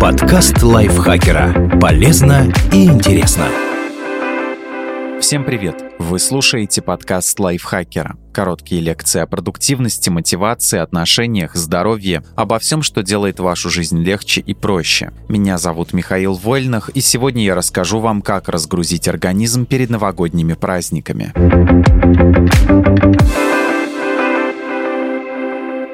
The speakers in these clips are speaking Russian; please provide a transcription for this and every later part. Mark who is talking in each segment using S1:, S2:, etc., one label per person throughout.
S1: Подкаст лайфхакера. Полезно и интересно.
S2: Всем привет! Вы слушаете подкаст лайфхакера. Короткие лекции о продуктивности, мотивации, отношениях, здоровье, обо всем, что делает вашу жизнь легче и проще. Меня зовут Михаил Вольных, и сегодня я расскажу вам, как разгрузить организм перед новогодними праздниками.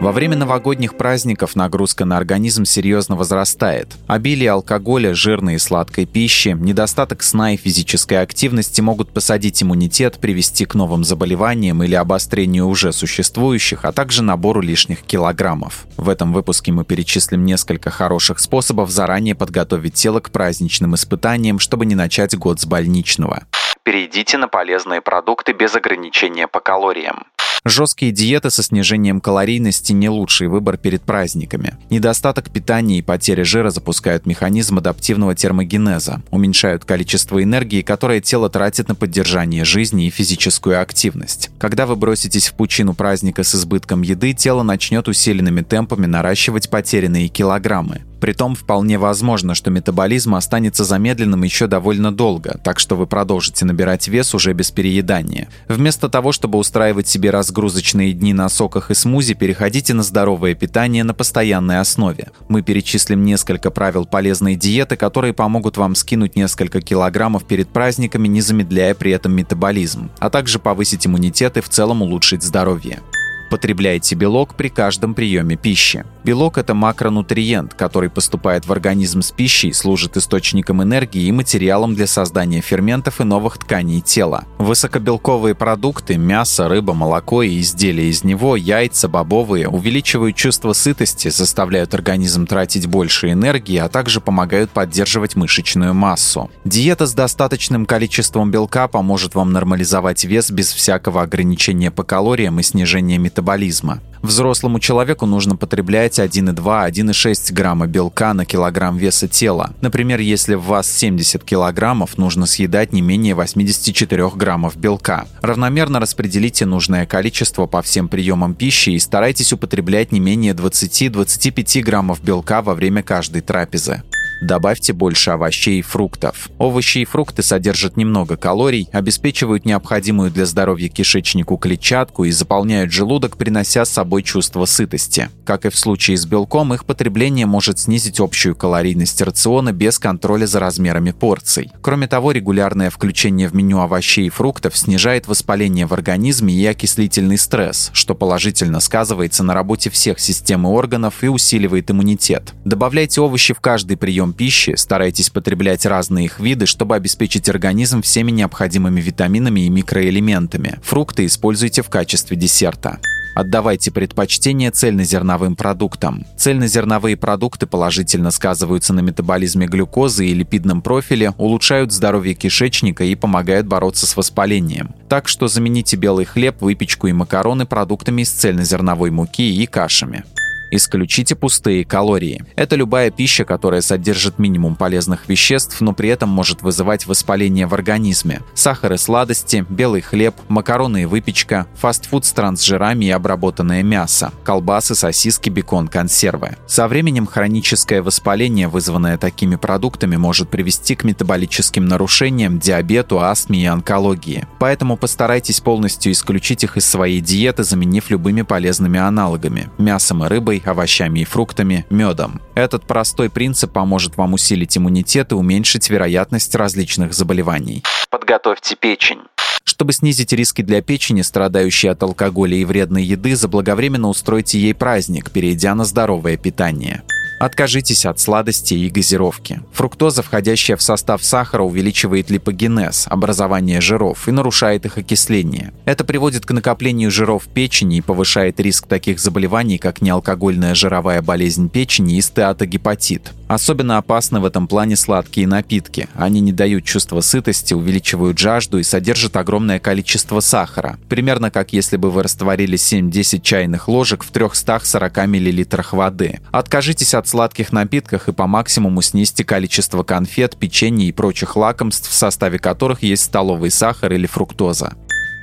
S2: Во время новогодних праздников нагрузка на организм серьезно возрастает. Обилие алкоголя, жирной и сладкой пищи, недостаток сна и физической активности могут посадить иммунитет, привести к новым заболеваниям или обострению уже существующих, а также набору лишних килограммов. В этом выпуске мы перечислим несколько хороших способов заранее подготовить тело к праздничным испытаниям, чтобы не начать год с больничного. Перейдите на полезные продукты без ограничения по калориям. Жесткие диеты со снижением калорийности не лучший выбор перед праздниками. Недостаток питания и потеря жира запускают механизм адаптивного термогенеза, уменьшают количество энергии, которое тело тратит на поддержание жизни и физическую активность. Когда вы броситесь в пучину праздника с избытком еды, тело начнет усиленными темпами наращивать потерянные килограммы. Притом вполне возможно, что метаболизм останется замедленным еще довольно долго, так что вы продолжите набирать вес уже без переедания. Вместо того, чтобы устраивать себе разгрузочные дни на соках и смузи, переходите на здоровое питание на постоянной основе. Мы перечислим несколько правил полезной диеты, которые помогут вам скинуть несколько килограммов перед праздниками, не замедляя при этом метаболизм, а также повысить иммунитет и в целом улучшить здоровье. Потребляйте белок при каждом приеме пищи. Белок – это макронутриент, который поступает в организм с пищей, служит источником энергии и материалом для создания ферментов и новых тканей тела. Высокобелковые продукты – мясо, рыба, молоко и изделия из него, яйца, бобовые – увеличивают чувство сытости, заставляют организм тратить больше энергии, а также помогают поддерживать мышечную массу. Диета с достаточным количеством белка поможет вам нормализовать вес без всякого ограничения по калориям и снижения метаболизма метаболизма. Взрослому человеку нужно потреблять 1,2-1,6 грамма белка на килограмм веса тела. Например, если в вас 70 килограммов, нужно съедать не менее 84 граммов белка. Равномерно распределите нужное количество по всем приемам пищи и старайтесь употреблять не менее 20-25 граммов белка во время каждой трапезы. Добавьте больше овощей и фруктов. Овощи и фрукты содержат немного калорий, обеспечивают необходимую для здоровья кишечнику клетчатку и заполняют желудок, принося с собой чувство сытости. Как и в случае с белком, их потребление может снизить общую калорийность рациона без контроля за размерами порций. Кроме того, регулярное включение в меню овощей и фруктов снижает воспаление в организме и окислительный стресс, что положительно сказывается на работе всех систем и органов и усиливает иммунитет. Добавляйте овощи в каждый прием прием пищи старайтесь потреблять разные их виды, чтобы обеспечить организм всеми необходимыми витаминами и микроэлементами. Фрукты используйте в качестве десерта. Отдавайте предпочтение цельнозерновым продуктам. Цельнозерновые продукты положительно сказываются на метаболизме глюкозы и липидном профиле, улучшают здоровье кишечника и помогают бороться с воспалением. Так что замените белый хлеб, выпечку и макароны продуктами из цельнозерновой муки и кашами. Исключите пустые калории. Это любая пища, которая содержит минимум полезных веществ, но при этом может вызывать воспаление в организме. Сахар и сладости, белый хлеб, макароны и выпечка, фастфуд с трансжирами и обработанное мясо, колбасы, сосиски, бекон, консервы. Со временем хроническое воспаление, вызванное такими продуктами, может привести к метаболическим нарушениям, диабету, астме и онкологии. Поэтому постарайтесь полностью исключить их из своей диеты, заменив любыми полезными аналогами – мясом и рыбой, рыбой, овощами и фруктами, медом. Этот простой принцип поможет вам усилить иммунитет и уменьшить вероятность различных заболеваний. Подготовьте печень. Чтобы снизить риски для печени, страдающей от алкоголя и вредной еды, заблаговременно устройте ей праздник, перейдя на здоровое питание. Откажитесь от сладости и газировки. Фруктоза, входящая в состав сахара, увеличивает липогенез, образование жиров и нарушает их окисление. Это приводит к накоплению жиров в печени и повышает риск таких заболеваний, как неалкогольная жировая болезнь печени и стеатогепатит. Особенно опасны в этом плане сладкие напитки. Они не дают чувства сытости, увеличивают жажду и содержат огромное количество сахара. Примерно как если бы вы растворили 7-10 чайных ложек в 340 мл воды. Откажитесь от сладких напитках и по максимуму снизьте количество конфет, печенья и прочих лакомств, в составе которых есть столовый сахар или фруктоза.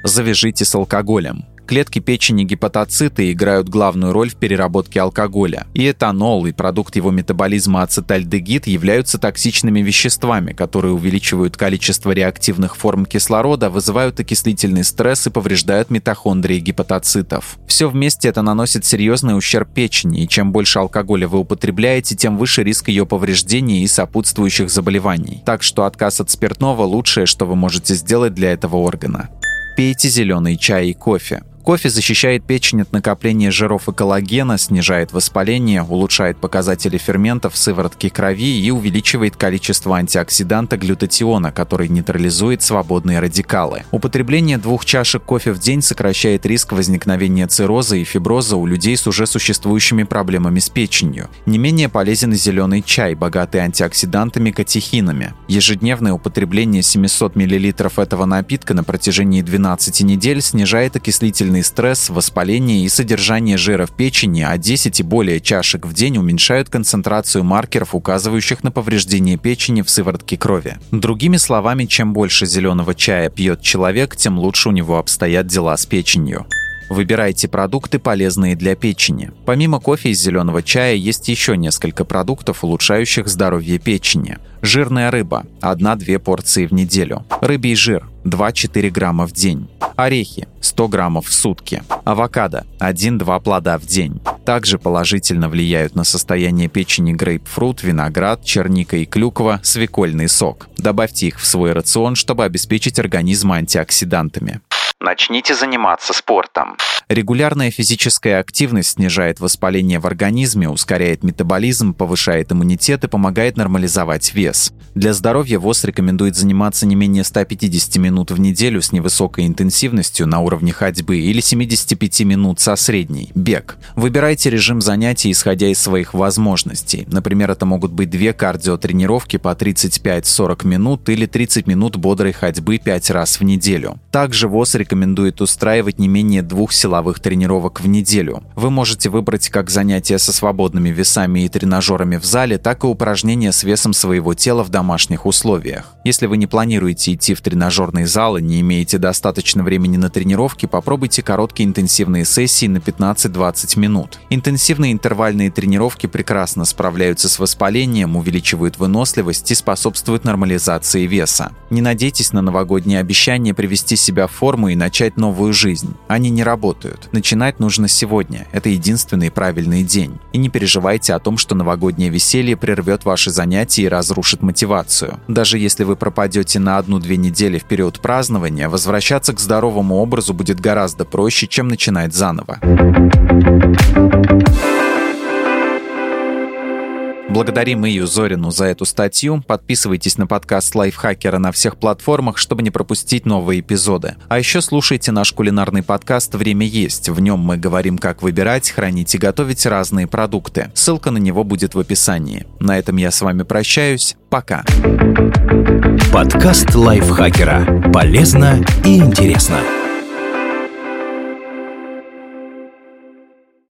S2: Завяжите с алкоголем. Клетки печени гепатоциты играют главную роль в переработке алкоголя. И этанол, и продукт его метаболизма ацетальдегид являются токсичными веществами, которые увеличивают количество реактивных форм кислорода, вызывают окислительный стресс и повреждают митохондрии гепатоцитов. Все вместе это наносит серьезный ущерб печени, и чем больше алкоголя вы употребляете, тем выше риск ее повреждения и сопутствующих заболеваний. Так что отказ от спиртного – лучшее, что вы можете сделать для этого органа. Пейте зеленый чай и кофе. Кофе защищает печень от накопления жиров и коллагена, снижает воспаление, улучшает показатели ферментов в сыворотке крови и увеличивает количество антиоксиданта глютатиона, который нейтрализует свободные радикалы. Употребление двух чашек кофе в день сокращает риск возникновения цирроза и фиброза у людей с уже существующими проблемами с печенью. Не менее полезен и зеленый чай, богатый антиоксидантами катехинами. Ежедневное употребление 700 мл этого напитка на протяжении 12 недель снижает окислительный длительный стресс, воспаление и содержание жира в печени, а 10 и более чашек в день уменьшают концентрацию маркеров, указывающих на повреждение печени в сыворотке крови. Другими словами, чем больше зеленого чая пьет человек, тем лучше у него обстоят дела с печенью. Выбирайте продукты, полезные для печени. Помимо кофе и зеленого чая есть еще несколько продуктов, улучшающих здоровье печени. Жирная рыба – 1-2 порции в неделю. Рыбий жир – 2-4 грамма в день. Орехи – 100 граммов в сутки. Авокадо – 1-2 плода в день. Также положительно влияют на состояние печени грейпфрут, виноград, черника и клюква, свекольный сок. Добавьте их в свой рацион, чтобы обеспечить организм антиоксидантами. Начните заниматься спортом. Регулярная физическая активность снижает воспаление в организме, ускоряет метаболизм, повышает иммунитет и помогает нормализовать вес. Для здоровья ВОЗ рекомендует заниматься не менее 150 минут в неделю с невысокой интенсивностью на уровне ходьбы или 75 минут со средней – бег. Выбирайте режим занятий, исходя из своих возможностей. Например, это могут быть две кардиотренировки по 35-40 минут или 30 минут бодрой ходьбы 5 раз в неделю. Также ВОЗ рекомендует рекомендует устраивать не менее двух силовых тренировок в неделю. Вы можете выбрать как занятия со свободными весами и тренажерами в зале, так и упражнения с весом своего тела в домашних условиях. Если вы не планируете идти в тренажерный зал и не имеете достаточно времени на тренировки, попробуйте короткие интенсивные сессии на 15-20 минут. Интенсивные интервальные тренировки прекрасно справляются с воспалением, увеличивают выносливость и способствуют нормализации веса. Не надейтесь на новогодние обещания привести себя в форму и начать новую жизнь. Они не работают. Начинать нужно сегодня. Это единственный правильный день. И не переживайте о том, что новогоднее веселье прервет ваши занятия и разрушит мотивацию. Даже если вы пропадете на одну-две недели в период празднования, возвращаться к здоровому образу будет гораздо проще, чем начинать заново. Благодарим Ию Зорину за эту статью. Подписывайтесь на подкаст Лайфхакера на всех платформах, чтобы не пропустить новые эпизоды. А еще слушайте наш кулинарный подкаст «Время есть». В нем мы говорим, как выбирать, хранить и готовить разные продукты. Ссылка на него будет в описании. На этом я с вами прощаюсь. Пока.
S1: Подкаст Лайфхакера. Полезно и интересно.